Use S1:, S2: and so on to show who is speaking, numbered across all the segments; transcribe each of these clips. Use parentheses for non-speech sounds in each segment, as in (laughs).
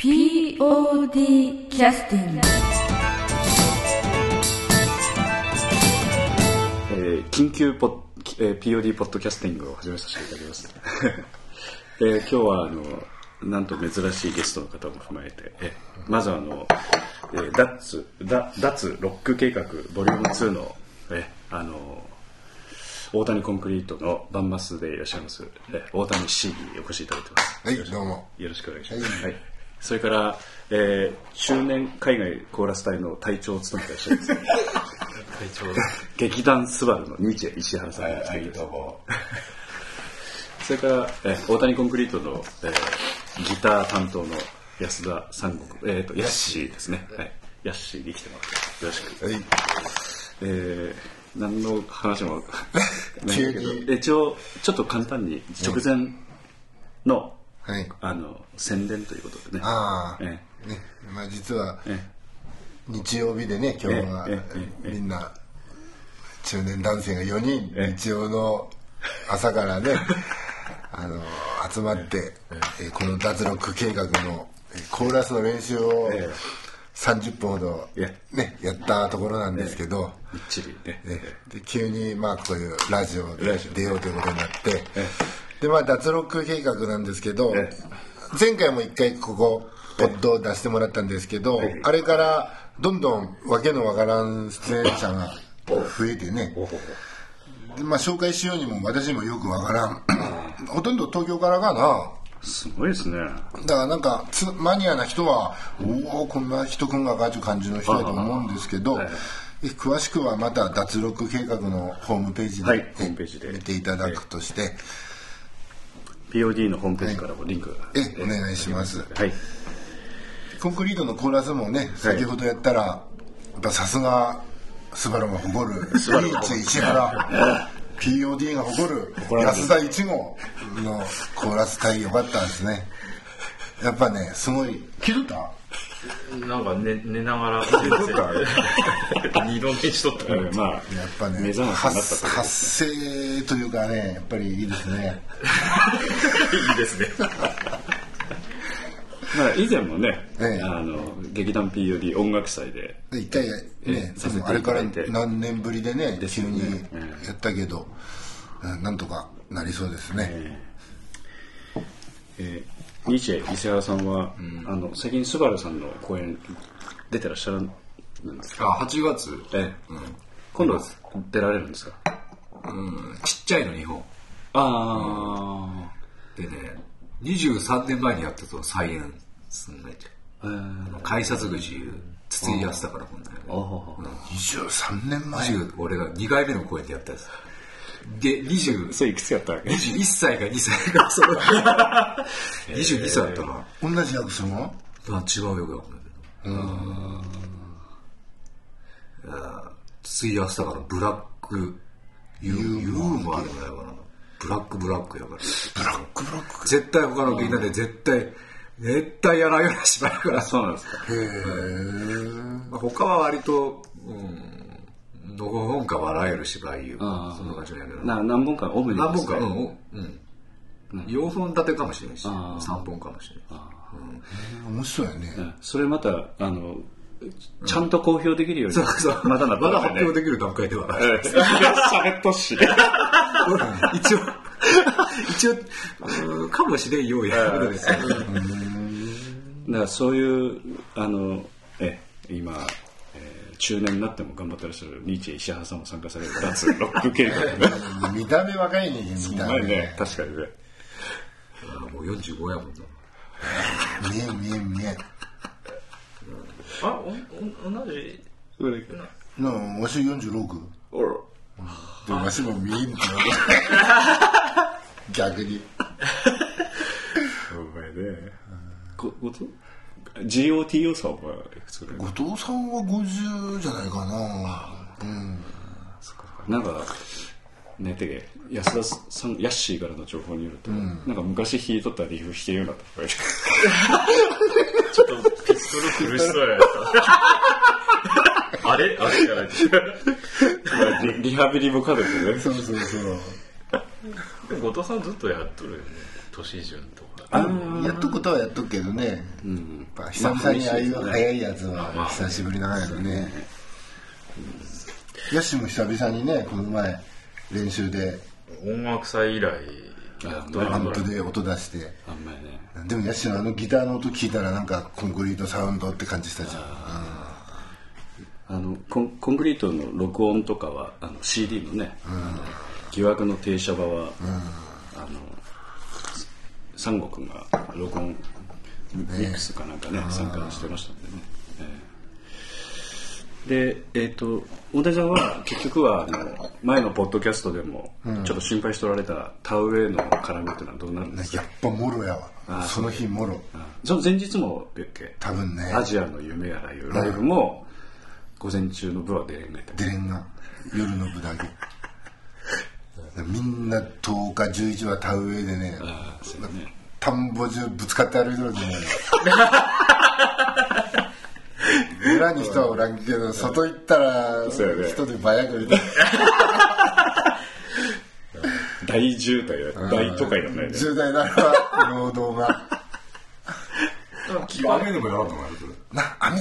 S1: POD キャスティング
S2: えー緊急ポッ、えー POD ポッドキャスティングを始めさせていただきます、(laughs) えー今日はあのなんと珍しいゲストの方も踏まえて、えーまずあの、えーダッツダ脱ロック計画ボリューム2の、えーあの大谷コンクリートのバンマスでいらっしゃいます、えー大谷 C にお越しいただいてます
S3: はい、どうも。
S2: よろしくお願いします。はい。それから、えー、中年海外コーラス隊の隊長を務めていらっしゃいます。隊長。劇団スバルのニチェ石原さんが来ている
S3: どうも。
S2: それから、えー、大谷コンクリートの、えー、ギター担当の安田三国、えっ、と、ヤッシーですね。はい。ヤッシーに来てもらって、よろしく。
S3: はい。
S2: えー何の話もない (laughs)
S3: 急に
S2: んだけど一応ちょっと簡単に直前の、
S3: はい。
S2: あの宣伝ということでね。
S3: ああ、
S2: え
S3: ね、まあ実は
S2: え
S3: 日曜日でね、今日はみんな中年男性が4人、
S2: ええ。
S3: 日曜の朝からね、(laughs) あの、集まって、えーこの脱力計画のえーコーラスの練習を
S2: ええ。
S3: 30分ほど
S2: え
S3: ね、やったところなんですけど、
S2: みっちりね。
S3: 急にまあこういうラジオで出ようということになって
S2: え
S3: でまあ脱力計画なんですけど
S2: え
S3: 前回も一回ここポッドを出してもらったんですけど
S2: え
S3: あれからどんどんわけのわからん出演者が増えてね。でまあ紹介しようにも私もよくわからん。ほとんど東京からかな。
S2: すごいですね。
S3: だからなんかつマニアな人はおおこんな人くんがかという感じの人だと思うんですけど、
S2: はい。
S3: え詳しくはまた脱力計画のホームページで、
S2: はい。ホームページで。
S3: 見ていただくとして、
S2: POD のホームページからもリンクが、
S3: えお願いします。
S2: はい。
S3: コンクリートのコーラスもね先ほどやったら、やっぱさすがスバルが誇るリーチ石原 POD が誇る安田一号のコーラス隊良かったですね。やっぱねすごい気づいた
S4: なんか寝寝ながら二度寝しとった
S2: えー (laughs) まあ
S3: やっぱね
S2: 目覚ましになった
S3: 発発声というかねやっぱりいいですね。(laughs)
S4: いいですね。
S2: まあ以前もね、
S3: ええ。
S2: あの劇団 POD 音楽祭で
S3: で一回ね
S2: えさせていた
S3: あれから何年ぶりでね急にやったけど、うんなんとかなりそうですね、
S2: えチェ石原さんは、あの最近スバルさんの公演出てらっしゃるんですか？
S5: あ8月、
S2: ええ。今度は出られるんですか？
S5: うん、ちっちゃいの日本。
S2: あ
S5: でね23年前にやったと再演すんないじ
S2: あえー。
S5: ゃん改札口筒井康隆から今度
S2: あはは
S3: 23年前
S5: 20俺が2回目の公演でやったやつで20
S2: それいくつやったわけ
S5: ？21歳か2歳か。その22歳だったかな、
S3: 同じ役するの
S5: あ違うよくわかんないけどうん。筒井康隆のブラックユーユーもあるんだよかな。ブラックブラックやから。
S3: ブラックブラック
S5: 絶対他のみんなで絶対絶対やらんような芝居だから。
S2: そうなんですか。
S3: へえ
S5: まあ他は割とうんのほほんか笑える芝居いうかそんな感じなんやけど
S2: な何本かオムニバス
S5: 何本かうんうん。4本立てかもしれないし
S2: あー
S5: 3本かもしれない
S3: 面白いよね、
S2: うん。それまたあのちゃんと公表できるように、
S5: そうそう。
S2: まだなった
S5: まだ
S2: らね
S5: 発表できる段階ではない。
S2: 喋っとっし。(laughs)
S5: 一応一応うんかもしれんようやるですよ。
S2: だからそういうあのえ今、えー中年になっても頑張ってらっしゃるニーチェ石原さんも参加される。脱ロック計画ね
S3: 見た目若いね見た目。
S2: ね確かにね。
S5: もう45やもんな。
S3: 見えん見えん見えん。
S4: あおお同じ。
S3: なあわし46
S2: おら
S3: でわしも見えんって逆に
S2: お前ねごごと GOTO さんはいくつぐらい？
S3: 後藤さんは50じゃないかな。うん。
S2: なんかねてけ安田さんヤッシーからの情報によると、なんか昔弾いとったリフ弾けるようになったとか (laughs)
S4: ちょっとピストル苦しそうやった。あれ？あれじゃない
S2: 言ってリリハビリも兼ねてね。
S3: そうそうそう。
S4: 後藤さんずっとやっとるよね。都市順とか
S3: やっとくことはやっとくけどね、やっぱ久々にああいう早いやつは久しぶりながらね、ヤシも久々にねこの前練習で。
S4: 音楽祭以来ド
S3: ンプで音出して。
S2: あんまりね。
S3: でもヤシのあのギターの音聞いたらなんかコンクリートサウンドって感じしたじゃん。
S2: あのコンコンクリートの録音とかはあの CD のね、あの疑惑の停車場は、あの三悟君が録音ミックスかなんかね参加してましたんでね、ええでえっ、と大谷さんは結局はあの前のポッドキャストでもちょっと心配しておられた田植えの絡みっていうのはどうなるんですか、
S3: やっぱもろやわその日もろ
S2: その前日も別け
S3: 多分ね
S2: アジアの夢やらいうライブも午前中の部は出れんがいた
S3: デレンが夜の部だけみんな10日11は田植えでね田んぼ中ぶつかって歩いてるんじゃない。(laughs) 裏に人はおらんけど外行ったら人でバヤくいて (laughs)
S2: 大渋滞や大都会だね。
S3: 10代なら労働が。
S5: 雨 (laughs) でもやらんのかなそれ
S3: な雨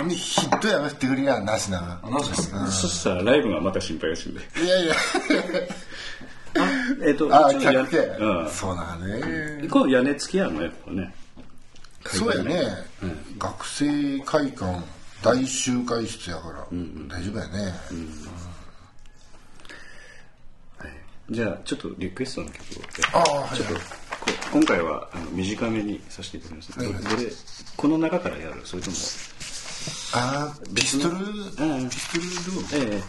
S3: 雨ひっどい雨降ってくりやなしな
S5: あなんですか
S2: そしたらライブがまた心配がしんで。
S3: いやいや。
S2: えっと
S3: ああ
S2: 一応や
S3: 客で
S2: うん。
S3: そうだね。
S2: この屋根付きやのやっぱね。
S3: そうやね、学生会館大集会室やから、大丈夫やね、
S2: じゃあちょっとリクエストの曲を。
S3: ああはい
S2: ちょっとこ今回はあの短めにさせていただきます、どれこの中からやる？それとも
S3: あーピストル、
S2: うん。
S3: ピストルルーム
S2: ええ。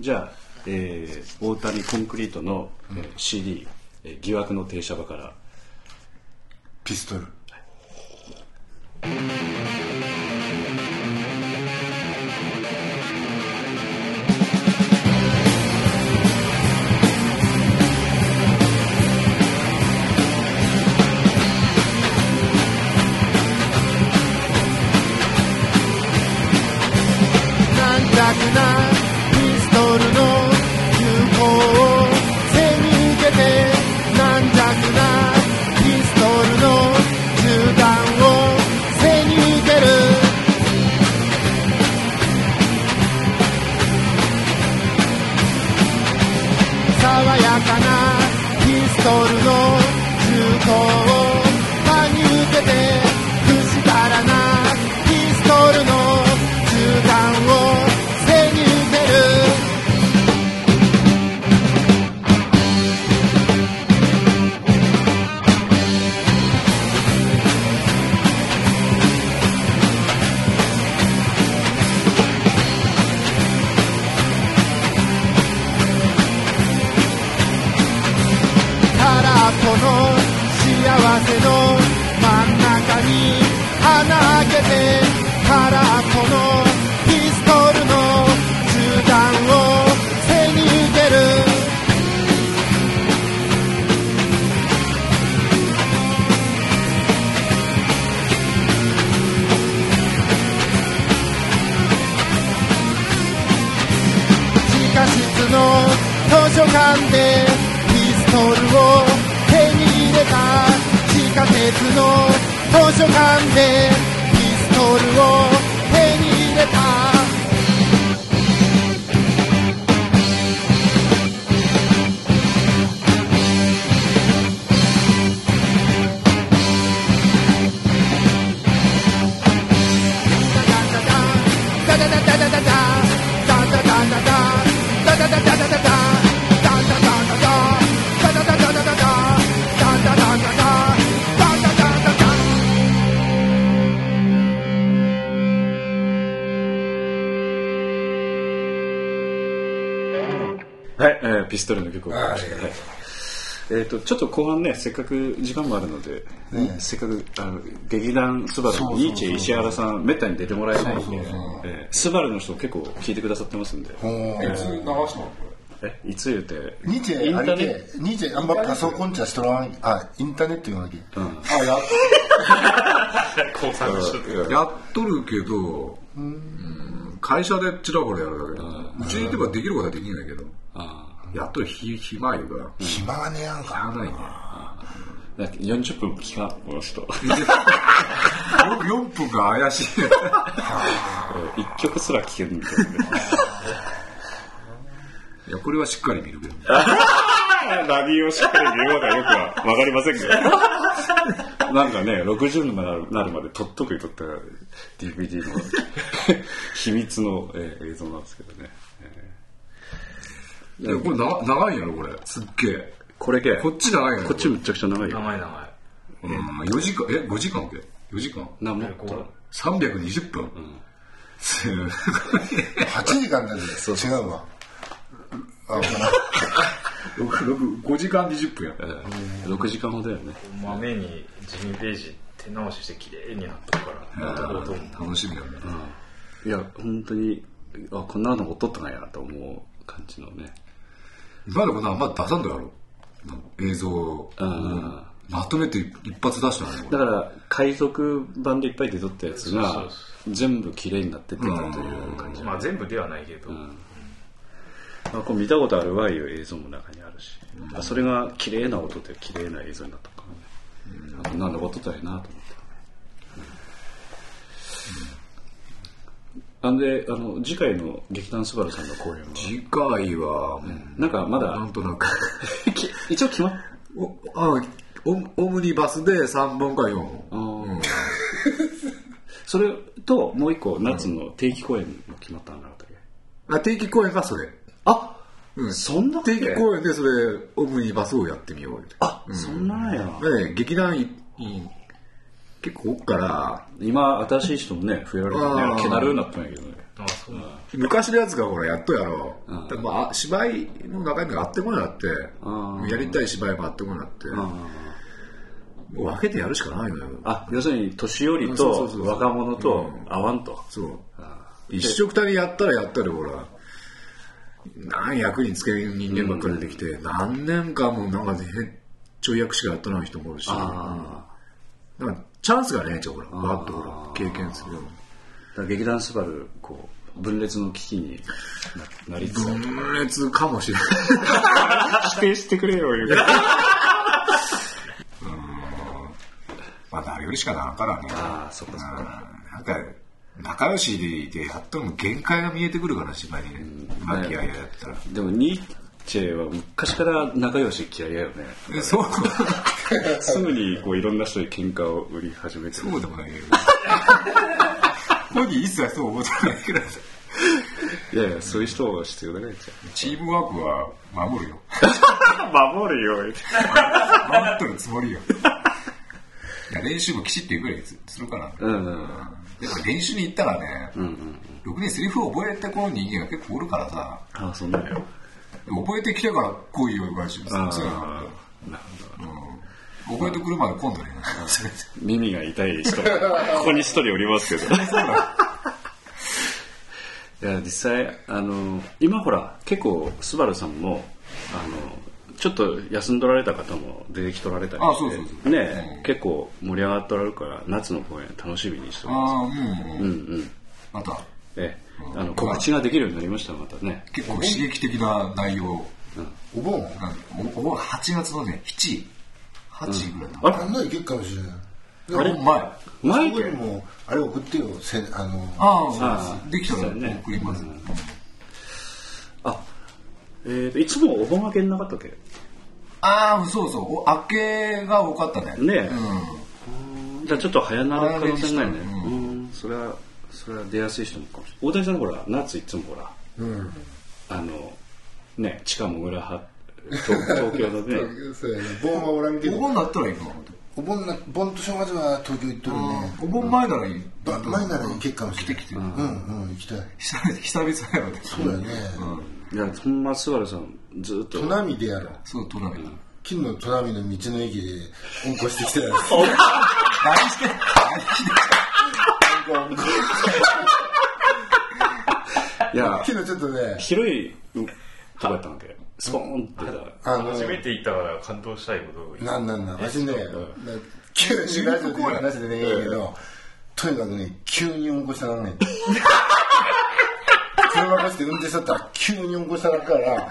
S2: じゃあ、えー大谷コンクリートの、えー CD、えー疑惑の停車場から。
S3: ピストル。
S6: 軟の幸せの真ん中に穴開けてからこのピストルの銃弾を背に受ける。地下室の図書館でピストルを鉄の図書館でピストルを
S2: ピストルの曲をかい。えー、とちょっと後半ねせっかく時間もあるので、せっかくあの劇団スバルのニーチェ石原さんめったに出てもらえないんでえースバルの人結構聞いてくださってますんで。
S5: いつ流したの？こ
S2: えいつ言うて？
S3: ニチ
S2: インターネット？
S3: ニチェあんまパソコンじゃしとらんあインターネット言うわけ、あや
S4: 工作しと (laughs) っ
S5: やっとるけど、うん。会社でちらほらやるだけだ。うちにいてばできることはできないけど。
S2: あ
S5: やっとるひ暇いうから。
S3: 暇がねやんか。
S5: 暇ないね。
S2: だって40分聞かんこの人。
S5: 4分が怪しい。(laughs)
S2: 一曲すら聴けるんだよね
S5: いや、これはしっかり見るけど。(laughs)
S2: 何をしっかり見ようかよくは分かりませんけど。なんかね60になるなるまで撮っとくとった DVD の (laughs) 秘密の、えー映像なんですけどね、
S5: いや、これ長長いんやろ、これ。すっげえ。
S2: これけ
S5: こっち長いんやろ。
S2: こっちむちゃくちゃ長いよ
S4: 長い長い。
S5: うん、4時間、え、5時間け ?4 時間
S2: なもっ
S4: ことう
S5: ?320 分、すごい。
S3: 8時間だね違うわあ
S5: 6 6 5時間20分や。
S2: えー6時間ほどやね
S4: 豆にジミー・ページ手直しして綺麗になったから、
S5: 楽しみだね。
S2: いや本当にあこんなの撮ったなやと思う感じのね。
S5: 今でこんなあんま出さんとやろ。映像を。
S2: うん。
S5: まとめて一発出したの
S2: だから海賊版でいっぱい出とったやつが全部綺麗になってってたという感じ、
S4: まあ全部ではないけど、
S2: あこれ見たことあるわいう映像も中にあるし、あそれが綺麗な音で綺麗な映像になったからね、あこんなの残っとったらいいなと思って、あんであの次回の劇団スバルさんの公演は？
S5: 次回は、
S2: なんかまだ？
S5: なんとなく。(laughs)
S2: き一応決まっ？
S5: おあオオムニバスで3本か4本。(laughs)
S2: それともう一個夏の定期公演も決まったんだったっけ？
S5: あ定期公演がそれ。
S2: あ
S5: うん。
S2: そんな
S5: 定期公演でそれ、オムニバスをやってみようよ。
S2: あ、そんなんや。
S5: ね、劇団結構おっから、
S2: 今新しい人もね増えられてねけなるようになったんやけどね。
S4: あそう。なん。だ
S5: 昔のやつがほらやっとやろう。
S2: うん。
S5: でまああ、芝居の中身があってこなって
S2: うん、
S5: やりたい芝居もあってこなって、もう分けてやるしかないのよ。
S2: あ要するに年寄りと若者と合わんと、
S5: そう。一緒くたにやったらやったらほら、何役につける人間ばっかり出てきて、何年間もなんかね、ちょい役しかやってない人もいるし、
S2: あ
S5: なんかチャンスがねえじゃん、ほら、バッとほら、経験するよ。
S2: だから劇団スバルこう分裂の危機にななりつつ
S5: 分裂かもしれない。(laughs)
S2: 否定してくれよ言う
S5: まあ、なるよりしかならんからね。
S2: ああそっかそっか
S5: なんか、仲良しでやっとも限界が見えてくるから、芝居にね。和気あいあいやったら。
S2: でもニーチェは昔から仲良し嫌いやよね。
S5: えそう、
S2: すぐにこういろんな人に喧嘩を売り始めて
S5: そうでもないけど。本人一切そう思ってないけど、
S2: いやいやそういう人は必要だね。
S5: チームワークは守るよ。(laughs)
S2: 守るよ。
S5: 守っとるつもりよ。いや練習もきちっと行くらいするから。
S2: うんうん
S5: でも練習に行ったらね、ろくにセリフを覚えてこの人間が結構おるからさ、
S2: ああそんなんよ
S5: 覚えてきてから来いよ言われて
S2: ああ
S5: そういうのが覚えてくるまで今度ね。
S2: 耳が痛い人ここに一人おりますけど。いや実際あの今ほら結構スバルさんもあのちょっと休んどられた方も出てきとられたりしてね、結構盛り上がっとられるから夏の公演楽しみにしてます
S5: ああ、うん、
S2: うんうん。
S5: また
S2: ええ。あの告知ができるようになりましたまたね。
S5: 結構刺激的な内容。
S3: お盆
S5: なんおお8月のね、7、8ぐらいだ
S2: あれ？
S3: あんなにいけるかもしれない。
S5: あれ？前。
S2: 前け
S3: にもあれ送ってよせあの
S5: ああ、できたら
S2: ね。
S5: 送ります。
S2: あえーといつもお盆明けになかったっけ？
S5: ああ、そうそう。お明けが多かったね。
S2: ねえ。
S5: うん。
S2: じゃあちょっと早なる可能性ないね。うん。それはそれは出やすい人もかもしれない。大谷さんほら夏いつもほらあのね地下もぐらは東東京のね。
S3: そうやね。盆はおらんけど。
S5: お盆だったらいいの？
S3: お盆な盆と正月は東京行っとるね。
S5: お盆前ならいい。
S3: ば前なら行けるかもしれない
S5: 来て来て。
S3: うんうん行きたい。
S5: 久々久々やろ。ね。
S3: そうやね。
S2: いやほんまスバルさんずっと。
S3: 砺波でやろう。
S5: そう、隣。
S3: 金の砺波の道の駅でうんこしてきてたやつ
S5: 何して
S2: いや。(laughs)
S3: 昨日ちょっとね。
S2: 広いとこやったわけ。スポーンって。さ
S3: あの
S4: 初めて行ったから感動したいことが
S3: なんなんなん。私ね急にラジオで話でねえけどとにかくね急にうんこしたらね (laughs) 車出して運転しとったら急にうんこしたらから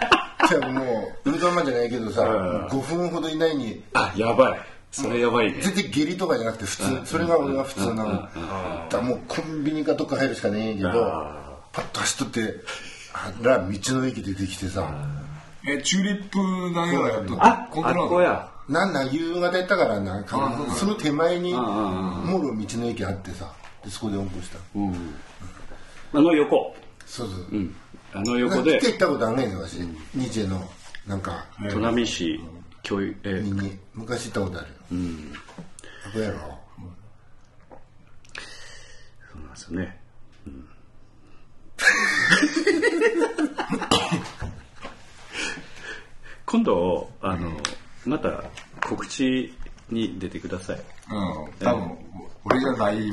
S3: じゃあもうウルトラマンじゃないけどさ5分ほど以内に。
S2: あやばいそれやばいね。
S3: 全然下痢とかじゃなくて普通。それが俺は普通なの。だもうコンビニかどっか入るしかねえけどパッと走っとってあら道の駅出てきてさ。
S5: えチューリップ投げがやっと
S2: ああ
S5: コントロール？
S2: っこや。
S3: なんなん夕方やったからな。んかその手前にもろ道の駅あってさ。でそこでオープンした
S2: あの横。
S3: そうそう。
S2: うん。あの横で。
S3: 来て行ったことあんねんね私日英のなんか
S2: 砺波市教育え
S3: 見に昔行ったことある。ようん。やろ
S2: そうなんですよね、うん。今度あのまた告知に出てください。
S5: うん。多分俺じゃない
S3: え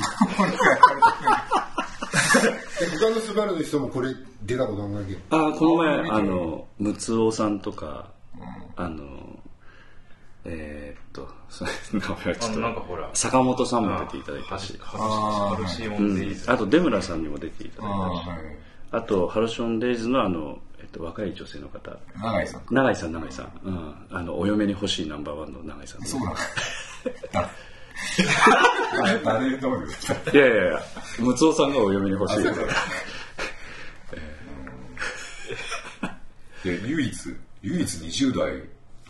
S3: 他のスバルの人もこれ出たことあんだけ
S2: あこの前あのムツオさんとか、あのえーっとそれ名前はちょっと
S4: なんかほら
S2: 坂本さんも出ていただいたし。
S4: ハルシオンデイズ。
S2: あと出村さんにも出ていただい
S5: あ
S2: たし。
S5: あ
S2: とハロションデイズのあの、えっと、若い女性の方。
S5: 永井さん。
S2: 永井さん永井さん、うん、あのお嫁に欲しいナンバーワンの永井さん。
S5: そうなの誰誰どうい
S2: やいやいやムツオさんがお嫁に欲しいか。ら (laughs)
S5: で唯一唯一20代の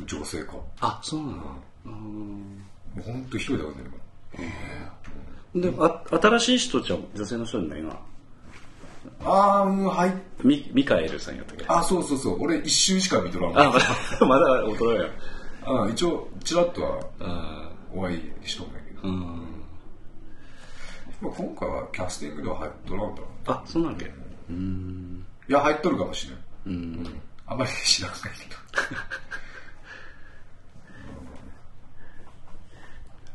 S5: 女性かも
S2: あそうなの？
S5: うほんと一人だからね
S2: であ新しい人じゃ女性の人ないな
S5: 今ああもうはい。
S2: ミミカエルさんやったっけ？
S5: あそうそうそう。俺一瞬しか見とらん
S2: あまだまだ大人や
S5: あ一応ちらっとは
S2: あ
S5: お会いしとんだけど、
S2: うん。
S5: まあ、今回はキャスティングでは入っとらんだろう
S2: あそうなんけうん。
S5: いや入っとるかもしれん。
S2: うん。
S5: あんまり知らないけど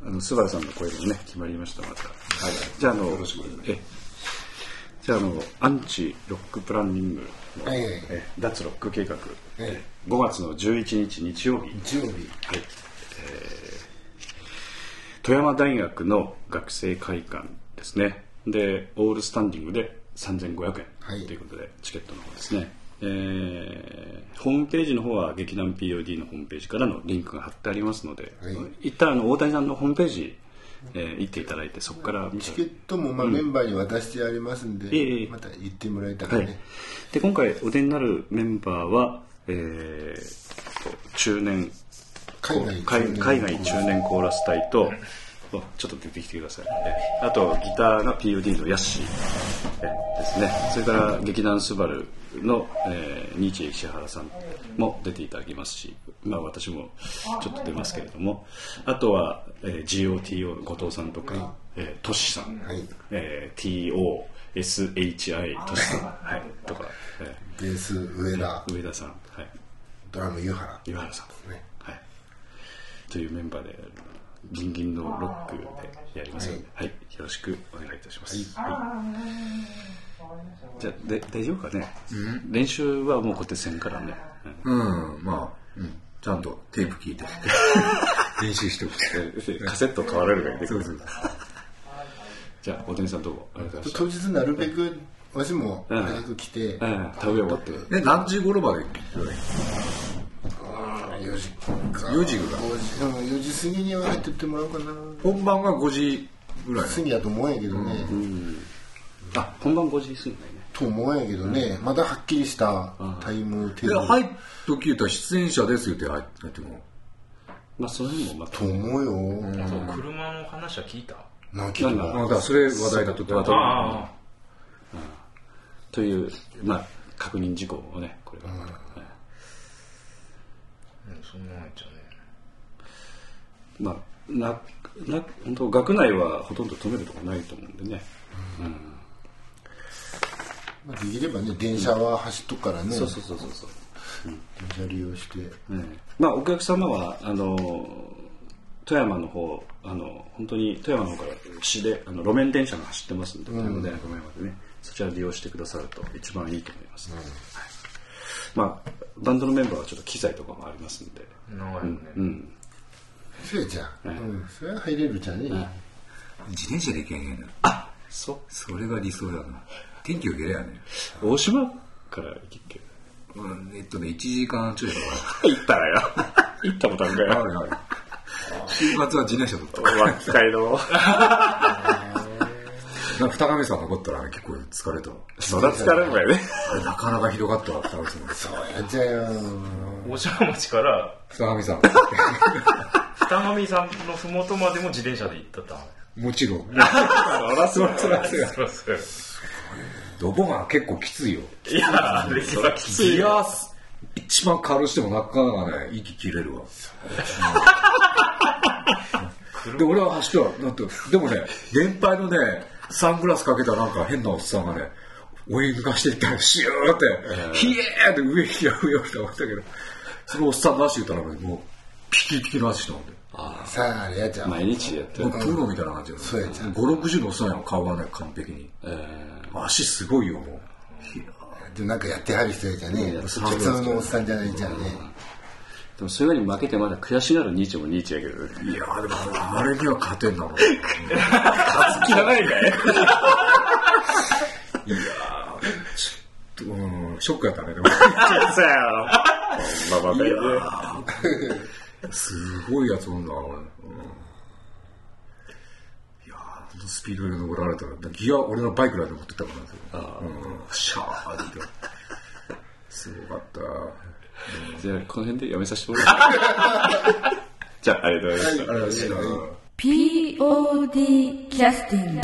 S2: あのスバルさんの声もね決まりましたまた。はい。じゃああの
S5: よろしくお願いします。
S2: えじゃああのアンチロックプランニングの、
S3: はい。はいはい
S2: え脱ロック計画、
S3: え
S2: 5月の11日日曜日。
S3: 日曜日。
S2: はい。えー富山大学の学生会館ですね。でオールスタンディングで3500円
S3: はい。
S2: ということで、チケットの方ですね、えーホームページの方は劇団 POD のホームページからのリンクが貼ってありますので、
S3: はい。
S2: 一旦あの大谷さんのホームページ、えー行っていただいてそこから
S3: チケットもまあメンバーに渡してありますんで、
S2: ええ
S3: また行ってもらえたら
S2: はい。
S3: ね、、
S2: で今回お出になるメンバーは、えーと中年
S3: 海外
S2: 中年コーラス隊とあちょっと出てきてくださいえあとギターが POD のヤッシーえですね。それから劇団スバルの、えー、ニーチェ石原さんも出ていただきますしまあ私もちょっと出ますけれども。あとは、えー GOTO 後藤さんとか、えートシさん、
S3: はい。
S2: えー TOSHI トシさん、はい、とか、え
S3: ベース上田。
S2: ー上田さん、はい、
S3: ドラム湯原
S2: 岩原さん、
S3: ね。
S2: はい、というメンバーでギンギンのロックでやります。ので、はい。よろしくお願いいたします、はい。じゃあで大丈夫かね、練習はもうこうやってせんからね、うん。
S5: うんまあ、うん、ちゃんとテープ聞いて。(laughs) 練習しておく。
S2: でカセット変わられるがいいでくるじゃあ大谷さんどうも。ありがとうございまし
S3: 当日なるべくわしも
S2: うん。
S3: 早く来て、
S2: た、うん、田植え終わって。
S5: え何時頃まで
S3: 4時か。
S5: 4時。ぐらい
S3: 5時うん4時過ぎには入ってってもらおうかな。
S5: 本番が5時ぐらい。
S3: 過ぎやと思うんやけどね、
S2: あ本番5時過ぎないね。
S3: と思うんやけどね、まだはっきりしたタイムテーブル、
S5: で入っとき言ったら出演者ですよって入っても。
S2: まあその辺もまた。
S3: と思うよ、
S4: そう車の話は聞いた？
S3: な聞いた。
S5: それ話題だとって
S2: 話題
S4: あ
S2: というまあ確認事項をねこれは、はい
S4: あうんそんなんやっちゃうね。
S2: まあ、な、な、本当学内はほとんど止めるとこないと思うんでね。
S3: まあ、できればね電車は走っとくからね、
S2: そうそうそうそうそう。
S3: 電車利用して。
S2: うんまあ、お客様は、あの、富山の方、あの、本当に富山の方から市で、あの、路面電車が走ってますんで、富山大学前までね、そちら利用してくださると一番いいと思います、はい。まあ、バンドのメンバーはちょっと機材とかもありますんで、
S4: 長いよね、
S2: うん。
S3: そうやじゃん、うん、それは入れるじゃんね、
S5: 自転車で行けへんやな
S2: あそう。
S5: それが理想だな天気良けりゃね
S2: 大島から行きっけ。
S5: うんえっとね1時間ちょいだか (laughs)
S2: 行ったらよ。(laughs) 行ったことあるからよ。
S5: あるある (laughs) 週末は自転車だった。
S2: 脇会の。
S5: なんか二神さん残ったら結構疲れたわ。
S2: そら疲れるわよね。
S5: あれなかなかひどかったわ、二神さん。
S3: そうやっちゃうよ
S4: 大島町から
S5: 二神さん。
S4: 二神さんのふもとまでも自転車で行ったった
S5: もちろん。
S2: そらそら
S5: そらそうや
S4: そうそう
S5: ドボが結構きついよ。
S4: いやあれそらきつい
S5: ギ
S4: よ
S5: アス一番軽してもなかなかね、息切れるわ。で、俺は走っては、なんて、でもね、(laughs) 年配のね、サングラスかけたなんか変なおっさんがね、追い抜かしていったら、シューって、ヒエーって上来た上来た思ったけど、そのおっさんの足言ったらね、もう、ピキピキの足したんで。
S3: さああれやっちゃう
S2: 毎日やってる
S5: もう。プロみたいな感じよ。
S3: そうやじゃん
S5: 5、60のおっさんやん、顔がね、完璧に。足すごいよ、も
S3: でもなんかやってはる人やじゃね普通のおっさんじゃないじゃんね
S2: でもそういう負けてまだ悔しがるニーチェもニーチェやけどね。
S5: う。いやーでも、あれには勝てんなの。
S2: 気がないかい
S5: いやーちょっと、うん、ショックやったね、でも。
S2: そうやろ。まあまあ、ね、
S5: すごいやつおんな、うん、いやーほんとスピードで登られたら、ギア、俺のバイクらいで持ってったからなんですよ。うん、シャーって。すごかった。
S2: じゃあ、この辺でやめさせてもらう。(laughs) じゃあ、ありがとうございました。
S5: はしな。
S1: POD キャスティング